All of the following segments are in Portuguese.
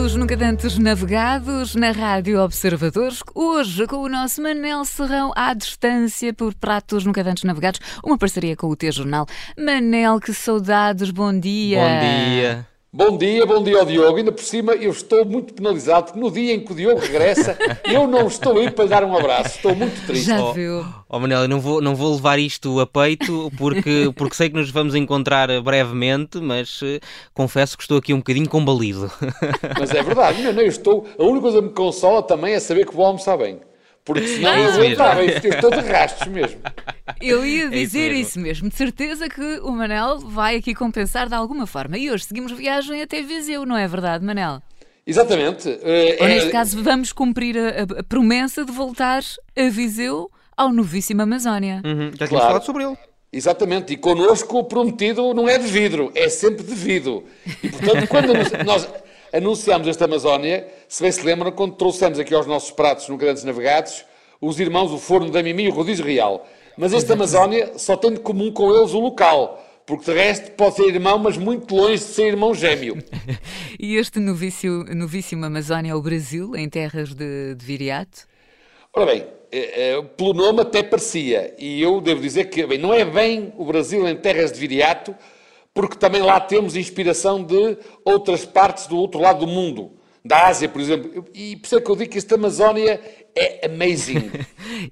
Pratos nunca dantes navegados na Rádio Observadores. Hoje com o nosso Manel Serrão à distância por Pratos nunca dantes navegados, uma parceria com o T-Jornal. Manel, que saudades, bom dia. Bom dia. Bom dia, bom dia ao Diogo. Ainda por cima, eu estou muito penalizado porque no dia em que o Diogo regressa, eu não estou aí para lhe dar um abraço. Estou muito triste. Já Oh, viu? oh Manel, eu não vou, não vou levar isto a peito porque, porque sei que nos vamos encontrar brevemente, mas eh, confesso que estou aqui um bocadinho combalido. Mas é verdade, não, não, eu estou. A única coisa que me consola também é saber que vou almoçar bem. Porque senão É eu entrar, eu estou de rastos mesmo. Eu ia É isso dizer mesmo. isso mesmo. De certeza que o Manel vai aqui compensar de alguma forma. E hoje seguimos viagem até Viseu, não é verdade, Manel? Exatamente. eh, Ou é- neste caso, vamos cumprir a, a- promessa de voltar a Viseu ao novíssimo Amazónia. Uhum, já tínhamos Claro. falado sobre ele. Exatamente, e connosco o prometido não é de vidro, é sempre de vidro. E portanto, quando nós anunciámos esta Amazónia, se bem se lembram, quando trouxemos aqui aos nossos pratos no Grandes Navegados, os irmãos, o Forno da Mimi e o Rodízio Real. Mas esta Amazónia só tem de comum com eles o local, porque de resto pode ser irmão, mas muito longe de ser irmão gêmeo. E este novício, novíssimo Amazónia é o Brasil, em terras de, de Viriato. Ora bem, eh, eh, pelo nome até parecia, e eu devo dizer que bem, não é bem o Brasil em terras de Viriato, porque também lá temos inspiração de outras partes do outro lado do mundo, da Ásia, por exemplo. E por isso é que eu digo que esta Amazónia é amazing.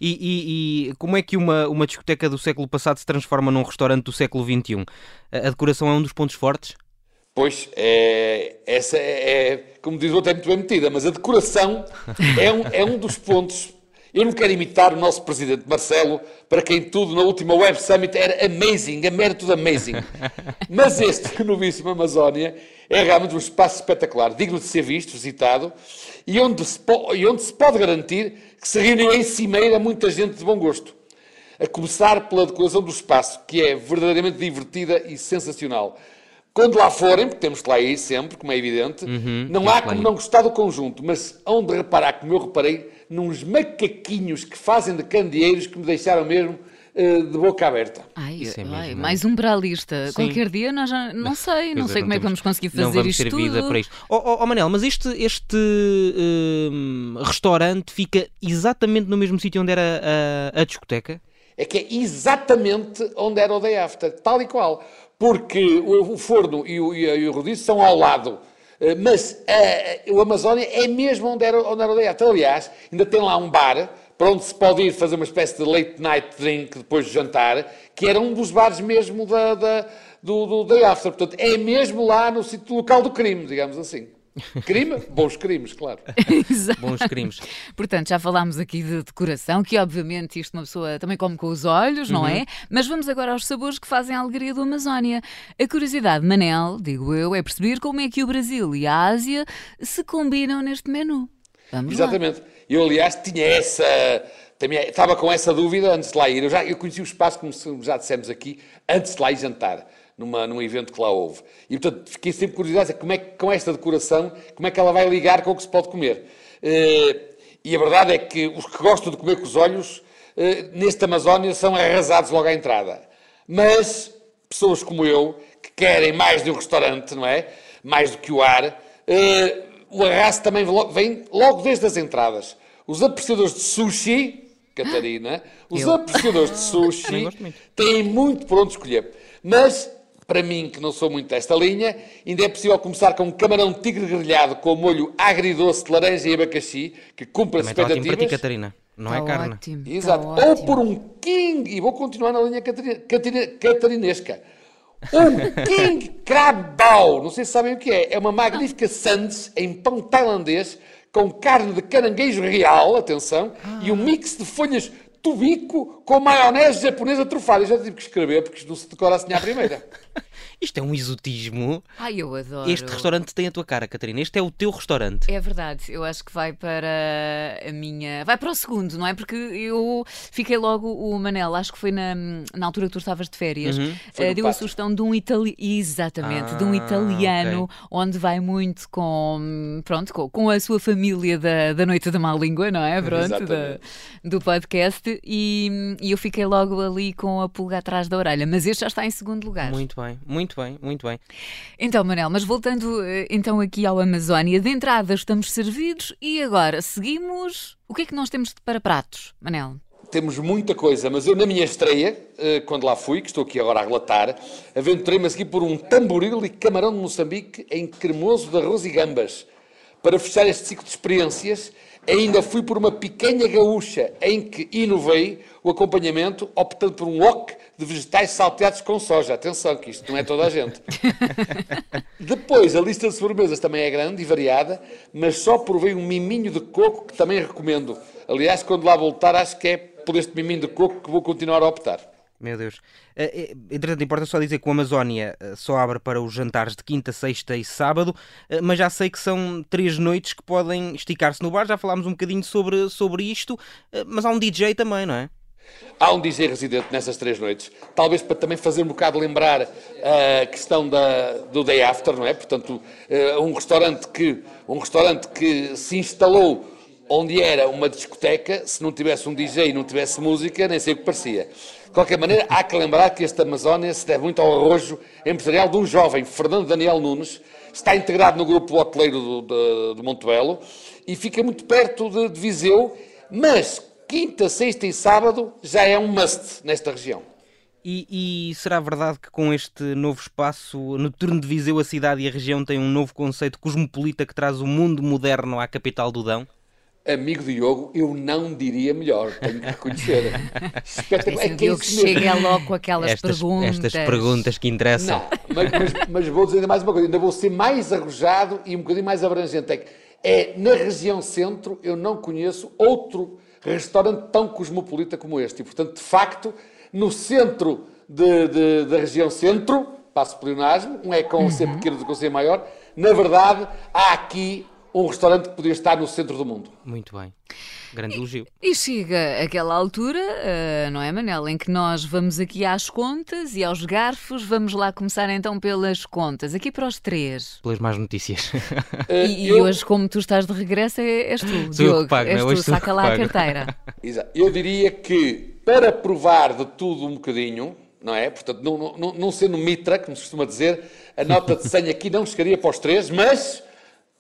E, e- e como é que uma, uma discoteca do século passado se transforma num restaurante do século XXI? A, a decoração é um dos pontos fortes? Pois, é, essa é, é, como diz o outro, é muito bem metida, mas a decoração é um, é um dos pontos. Eu não quero imitar o nosso presidente Marcelo, para quem tudo na última Web Summit era amazing, a mérito de amazing. Mas este, novíssimo Amazónia, é realmente um espaço espetacular, digno de ser visto, visitado, e onde se, po- e onde se pode garantir que se reuniu em cimeira muita gente de bom gosto. A começar pela decoração do espaço, que é verdadeiramente divertida e sensacional. Quando lá forem, porque temos que lá ir sempre, como é evidente, não temos há como não gostar do conjunto, mas hão de reparar, como eu reparei, nos macaquinhos que fazem de candeeiros que me deixaram mesmo de boca aberta. Ai, Isso é ai, mesmo. mais um para a lista. Sim. Qualquer dia nós já não sei, não sei como é que vamos conseguir não fazer vamos isto ter vida tudo. para isto. Oh, oh, oh, Manel, mas este, este hum, restaurante fica exatamente no mesmo sítio onde era a, a discoteca? é que é exatamente onde era o Day After, tal e qual. Porque o, o forno e o, e e o rodízio são ao lado. Eh, Mas eh, o Amazónia é mesmo onde era, onde era o Day After. Aliás, ainda tem lá um bar para onde se pode ir fazer uma espécie de late night drink depois de jantar, que era um dos bares mesmo da, da- do, do Day After. Portanto, é mesmo lá no sítio local do crime, digamos assim. Crime? Bons crimes, claro. Exato. Bons crimes. Portanto, já falámos aqui de decoração, que obviamente isto uma pessoa também come com os olhos, não Uhum. é? Mas vamos agora aos sabores que fazem a alegria do Amazónia. A curiosidade, Manel, digo eu, é perceber como é que o Brasil e a Ásia se combinam neste menu. Vamos lá. Eu, aliás, tinha essa. Também, estava com essa dúvida antes de lá ir. Eu, já, eu conheci o espaço, como já dissemos aqui, antes de lá ir jantar, numa, num evento que lá houve. E, portanto, fiquei sempre curiosidade como é que, com esta decoração, como é que ela vai ligar com o que se pode comer. Eh, e a verdade é que os que gostam de comer com os olhos, eh, neste Amazónia, são arrasados logo à entrada. Mas pessoas como eu, que querem mais de um restaurante, não é? Mais do que o ar, eh, o arraso também vem logo desde as entradas. Os apreciadores de sushi, Catarina, os Eu. apreciadores de sushi muito. têm muito por onde escolher. Mas, para mim, que não sou muito desta linha, ainda é possível começar com um camarão tigre grelhado com molho agridoce de laranja e abacaxi, que cumpre as Também está ótimo para ti, expectativas. Catarina. Não Tá é carne. ótimo, tá Exato. Ou ótimo. por um king, e vou continuar na linha catarina, catarina- catarinesca. King crab bao. Não sei se sabem o que é. É uma magnífica sandes em pão tailandês com carne de caranguejo real, atenção, e um mix de folhas tubico com maionese japonesa trufada. Eu já tive que escrever porque isto não se decora assim à primeira. Isto é um exotismo. Ai, eu adoro. Este restaurante tem a tua cara, Catarina. Este é o teu restaurante. É verdade, eu acho que vai para a minha. Vai para o segundo, não é? Porque eu fiquei logo, o Manel, acho que foi na, na altura que tu estavas de férias, eh, no deu a sugestão de um italiano. Exatamente, de um Ah, italiano, ok. onde vai muito com. Pronto, com, com a sua família da, da Noite da Má Língua, não é? Pronto, da, do podcast. E, e eu fiquei logo ali com a pulga atrás da orelha. Mas este já está em segundo lugar. Muito bem, Muito bem, muito bem. Então, Manel, mas voltando eh, então aqui ao Amazónia, de entrada estamos servidos e agora seguimos. O que é que nós temos para pratos, Manel? Temos muita coisa, mas eu na minha estreia, eh, quando lá fui, que estou aqui agora a relatar, aventurei-me a seguir por um tamboril e camarão de Moçambique em cremoso de arroz e gambas. Para fechar este ciclo de experiências, ainda fui por uma picanha gaúcha, em que inovei o acompanhamento, optando por um wok de vegetais salteados com soja. Atenção, que isto não é toda a gente. Depois, a lista de sobremesas também é grande e variada, mas só provei um miminho de coco que também recomendo. Aliás, quando lá voltar, acho que é por este miminho de coco que vou continuar a optar. Meu Deus. Uh, entretanto, importa só dizer que o Amazónia uh, só abre para os jantares de quinta, sexta e sábado, mas já sei que são três noites que podem esticar-se no bar. Já falámos um bocadinho sobre, sobre isto, mas há um DJ também, não é? Há um DJ residente nessas três noites, talvez para também fazer um bocado lembrar a questão da, do day after, não é? Portanto, um restaurante que, um restaurante que se instalou onde era uma discoteca, se não tivesse um DJ e não tivesse música, nem sei o que parecia. De qualquer maneira, há que lembrar que este Amazónia se deve muito ao arrojo empresarial de um jovem, Fernando Daniel Nunes, está integrado no grupo hoteleiro do, do, do Montebello e fica muito perto de, de Viseu, mas quinta, sexta e sábado já é um must nesta região. E, e, será verdade que com este novo espaço noturno de Viseu, a cidade e a região têm um novo conceito cosmopolita que traz o mundo moderno à capital do Dão? amigo Diogo, eu não diria melhor, tenho que reconhecer. Espetacular. É que Diogo chega logo com aquelas estas, perguntas. Estas perguntas que interessam. Não, mas, mas, mas, vou dizer mais uma coisa, ainda vou ser mais arrojado e um bocadinho mais abrangente. É que é, na região centro eu não conheço outro restaurante tão cosmopolita como este. E, portanto, de facto, no centro de, de, da região centro, passo pleonasmo, um é com o C uhum. pequeno do com C maior, na verdade, há aqui um restaurante que podia estar no centro do mundo. Muito bem. Grande elogio. E, e chega aquela altura, uh, não é, Manel, em que nós vamos aqui às contas e aos garfos. Vamos lá começar então pelas contas. Aqui para os três. Pelas más notícias. Uh, e, eu... hoje, como tu estás de regresso, é, és tu, Sou Diogo. Eu pago, és não, tu, saca lá a carteira. Exato. Eu diria que para provar de tudo um bocadinho, não é? Portanto, não, não, não sendo mitra, como se costuma dizer, a nota de 100 aqui não chegaria para os três, mas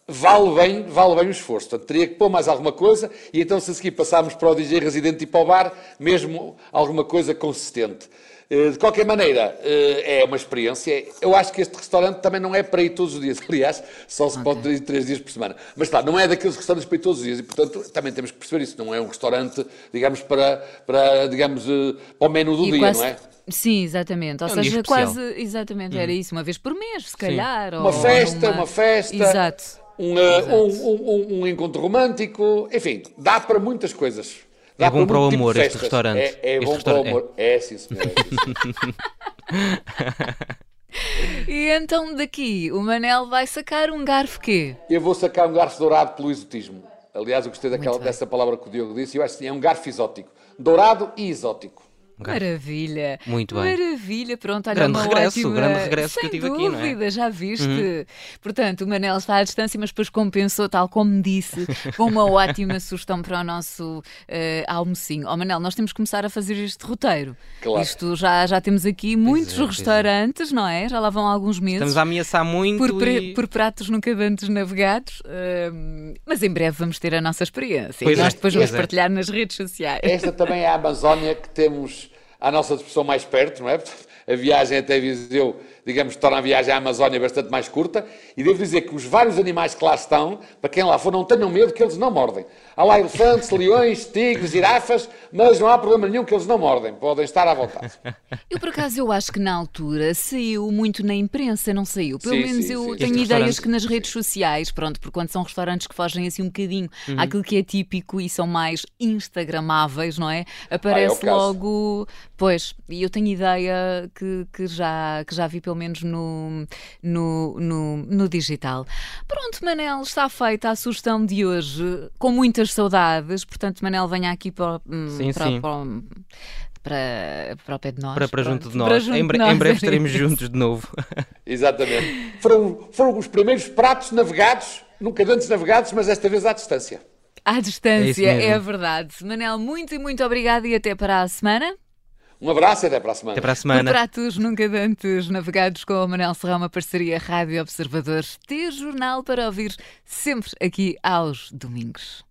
vale bem, vale bem o esforço. Portanto, teria que pôr mais alguma coisa e então, se a seguir passarmos para o DJ residente e para o bar, mesmo alguma coisa consistente. Eh, de qualquer maneira, eh, é uma experiência. Eu acho que este restaurante também não é para ir todos os dias. Aliás, só se okay. pode ir três dias por semana. Mas claro, não é daqueles restaurantes para ir todos os dias. E, portanto, também temos que perceber isso. Não é um restaurante, digamos, para, para digamos, eh, para o menu do e dia, quase... não é? Sim, exatamente. Ou é um seja, quase, exatamente, era isso, uma vez por mês, se calhar. Uma festa, uma... uma festa. Exato um, um, um, um, encontro romântico, enfim, dá para muitas coisas. Dá é bom para, para o tipo amor este restaurante. É, é este bom para o amor. É, é sim, senhor. e então daqui o Manel vai sacar um garfo quê? Eu vou sacar um garfo dourado pelo exotismo. Aliás, eu gostei daquela, dessa palavra que o Diogo disse. Eu acho que é um garfo exótico. Dourado e exótico. Maravilha. Muito bem. Maravilha. Pronto, olha, grande uma regresso, ótima... grande regresso Sem que eu tive dúvida, aqui, não é? já viste. Uhum. Portanto, o Manel está à distância, mas depois compensou, tal como disse, com uma ótima sugestão para o nosso uh, almocinho. Ó oh, Manel, nós temos que começar a fazer este roteiro. Claro. Isto já, já temos aqui muitos é, restaurantes, é. não é? Já lá vão alguns meses. Estamos a ameaçar muito. Por, e... por pratos nunca antes navegados. Uh, mas em breve vamos ter a nossa experiência. Pois e nós é, depois vamos é. partilhar nas redes sociais. Esta também é a Amazónia que temos à nossa disposição mais perto, não é? A viagem até Viseu digamos, torna a viagem à Amazónia bastante mais curta. E devo dizer que os vários animais que lá estão, para quem lá for, não tenham medo que eles não mordem. Há lá elefantes, leões, tigres, girafas, mas não há problema nenhum que eles não mordem. Podem estar à vontade. Eu, por acaso, eu acho que na altura saiu muito na imprensa, não saiu? Pelo sim, menos sim, eu sim. tenho ideias que nas redes sociais, pronto, porque quando são restaurantes que fogem assim um bocadinho uhum. àquilo que é típico e são mais instagramáveis, não é? Aparece ah, é logo... Pois, e eu tenho ideia que, que, já, que já vi pelo menos no, no, no, no digital. Pronto, Manel, está feita a sugestão de hoje, com muitas saudades. Portanto, Manel, venha aqui para, hum, sim, para, sim. para, para, para o pé de nós. Para, para junto de nós. Junto em, bre nós. em, breve estaremos juntos de novo. Exatamente. Foram, foram os primeiros pratos navegados, nunca antes navegados, mas desta vez à distância. À distância, é, é verdade. Manel, muito e muito obrigado e até para a semana. Um abraço e até para a semana. Até para a semana. Pratos nunca antes navegados com o Manel Serrão, uma parceria Rádio Observadores, T-Jornal para ouvir sempre aqui aos domingos.